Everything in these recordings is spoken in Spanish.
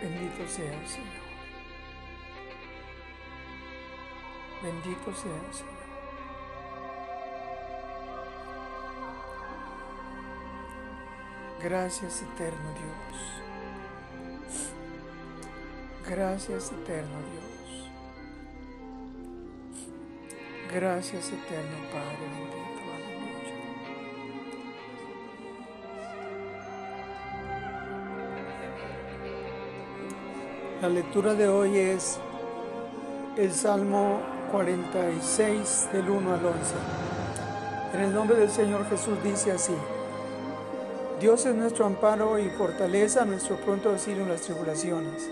Bendito sea Señor. Bendito sea Señor. Gracias eterno Dios. Gracias eterno Dios. Gracias eterno Padre bendito. La lectura de hoy es el Salmo 46 del 1 al 11. En el nombre del Señor Jesús dice así. Dios es nuestro amparo y fortaleza, nuestro pronto auxilio en las tribulaciones.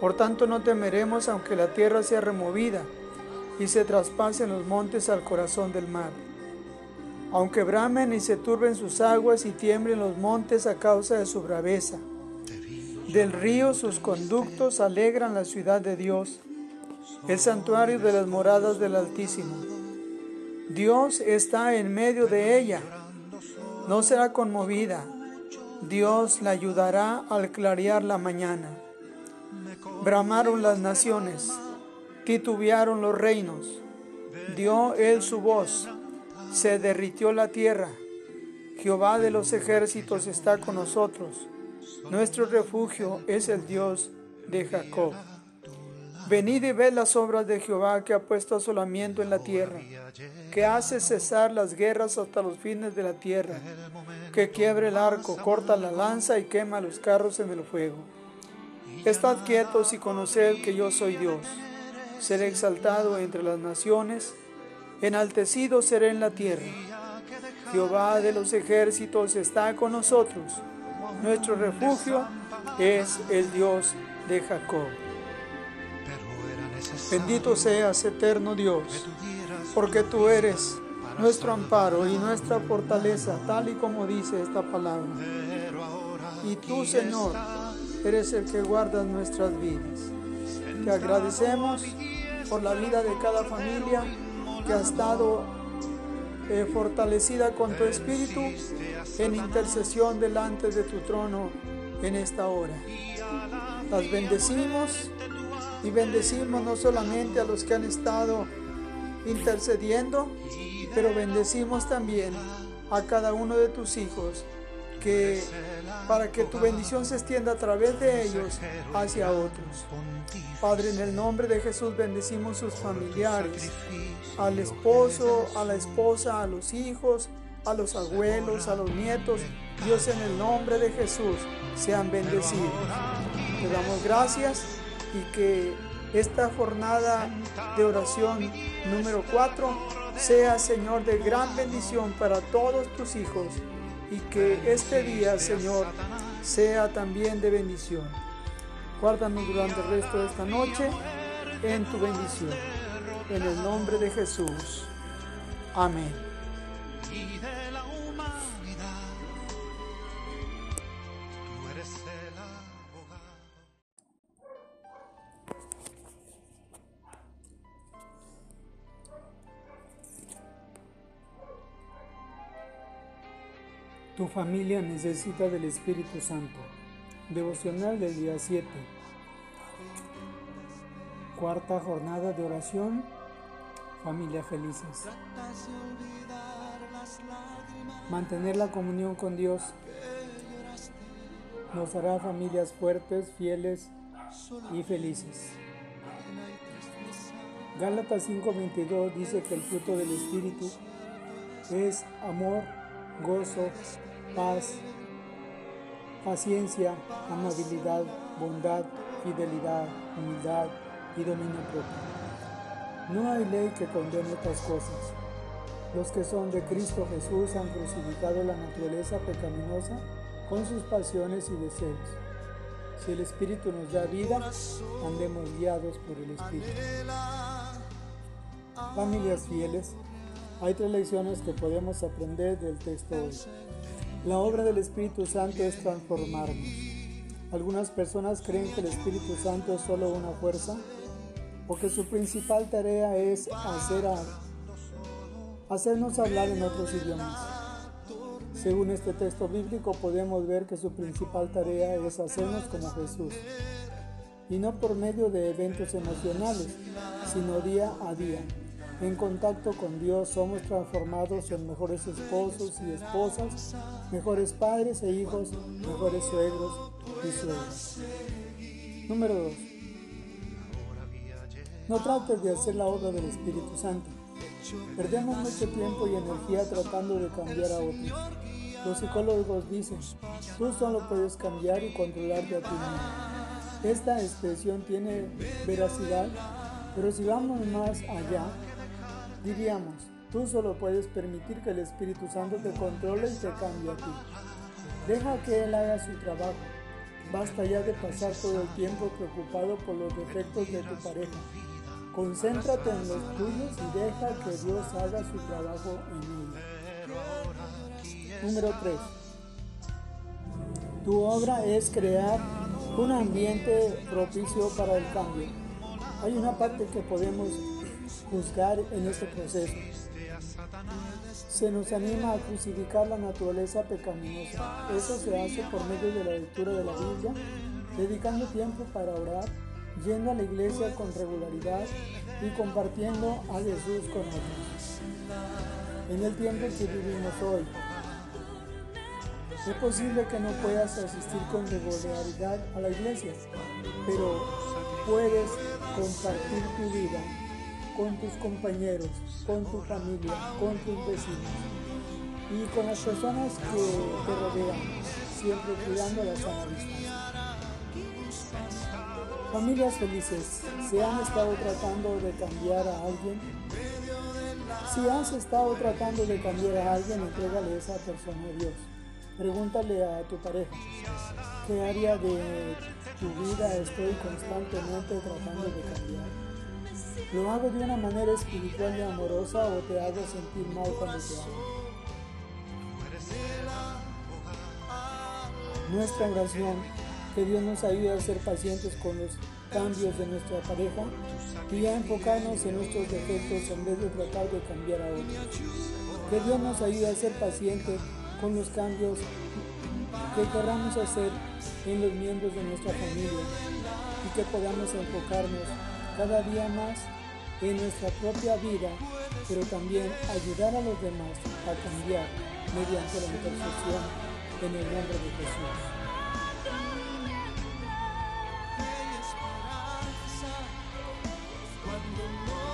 Por tanto no temeremos aunque la tierra sea removida y se traspasen los montes al corazón del mar. Aunque bramen y se turben sus aguas y tiemblen los montes a causa de su braveza del río sus conductos alegran la ciudad de Dios, el santuario de las moradas del Altísimo. Dios está en medio de ella, no será conmovida. Dios la ayudará al clarear la mañana. Bramaron las naciones, titubearon los reinos. Dio él su voz, se derritió la tierra. Jehová de los ejércitos está con nosotros. Nuestro refugio es el Dios de Jacob. Venid y ved las obras de Jehová que ha puesto asolamiento en la tierra, que hace cesar las guerras hasta los fines de la tierra, que quiebre el arco, corta la lanza y quema los carros en el fuego. Estad quietos y conoced que yo soy Dios. Seré exaltado entre las naciones, enaltecido seré en la tierra. Jehová de los ejércitos está con nosotros nuestro refugio es el Dios de Jacob. Bendito seas, eterno Dios, porque tú eres nuestro amparo y nuestra fortaleza, tal y como dice esta palabra. Y tú, Señor, eres el que guarda nuestras vidas. Te agradecemos por la vida de cada familia que ha estado eh, fortalecida con tu espíritu en intercesión delante de tu trono en esta hora. Las bendecimos y bendecimos no solamente a los que han estado intercediendo, pero bendecimos también a cada uno de tus hijos que para que tu bendición se extienda a través de ellos hacia otros. Padre, en el nombre de Jesús bendecimos sus familiares, al esposo, a la esposa, a los hijos, a los abuelos, a los nietos. Dios, en el nombre de Jesús, sean bendecidos. Te damos gracias y que esta jornada de oración número 4 sea, Señor, de gran bendición para todos tus hijos y que este día, Señor, sea también de bendición. Guárdanos durante el resto de esta noche en tu bendición. En el nombre de Jesús. Amén. Tu familia necesita del Espíritu Santo. Devocional del día 7. Cuarta jornada de oración. Familia felices. Mantener la comunión con Dios nos hará familias fuertes, fieles y felices. Gálatas 5:22 dice que el fruto del Espíritu es amor, gozo, paz, paciencia, amabilidad, bondad, fidelidad, humildad y dominio propio. No hay ley que condene estas cosas. Los que son de Cristo Jesús han crucificado la naturaleza pecaminosa con sus pasiones y deseos. Si el Espíritu nos da vida, andemos guiados por el Espíritu. Familias fieles, hay tres lecciones que podemos aprender del texto hoy. La obra del Espíritu Santo es transformarnos. Algunas personas creen que el Espíritu Santo es solo una fuerza o que su principal tarea es hacer hacernos hablar en otros idiomas. Según este texto bíblico podemos ver que su principal tarea es hacernos como Jesús, y no por medio de eventos emocionales, sino día a día. En contacto con Dios somos transformados en mejores esposos y esposas, mejores padres e hijos, mejores suegros y suegras. Número 2. No trates de hacer la obra del Espíritu Santo. Perdemos mucho tiempo y energía tratando de cambiar a otros. Los psicólogos dicen, tú solo puedes cambiar y controlarte a ti mismo. Esta expresión tiene veracidad, pero si vamos más allá, diríamos, tú solo puedes permitir que el Espíritu Santo te controle y te cambie a ti. Deja que Él haga su trabajo. Basta ya de pasar todo el tiempo preocupado por los defectos de tu pareja. Concéntrate en los tuyos y deja que Dios haga su trabajo en ellos. Número 3. Tu obra es crear un ambiente propicio para el cambio. Hay una parte que podemos juzgar en este proceso. Se nos anima a crucificar la naturaleza pecaminosa. Eso se hace por medio de la lectura de la Biblia, dedicando tiempo para orar, yendo a la iglesia con regularidad y compartiendo a Jesús con otros. En el tiempo que vivimos hoy, es posible que no puedas asistir con regularidad a la iglesia, pero puedes compartir tu vida con tus compañeros, con tu familia, con tus vecinos y con las personas que te rodean, siempre cuidando la sana. Familias felices, ¿se han estado tratando de cambiar a alguien? Si has estado tratando de cambiar a alguien, entrégale a esa persona a Dios. Pregúntale a tu pareja, ¿qué área de tu vida estoy constantemente tratando de cambiar? ¿Lo hago de una manera espiritual y amorosa o te hago sentir mal cuando te amo? Nuestra oración, que Dios nos ayude a ser pacientes con los cambios de nuestra pareja y a enfocarnos en nuestros defectos en vez de tratar de cambiar a otros. Que Dios nos ayude a ser pacientes con los cambios que queramos hacer en los miembros de nuestra familia y que podamos enfocarnos cada día más en nuestra propia vida, pero también ayudar a los demás a cambiar mediante la intercesión en el nombre de Jesús.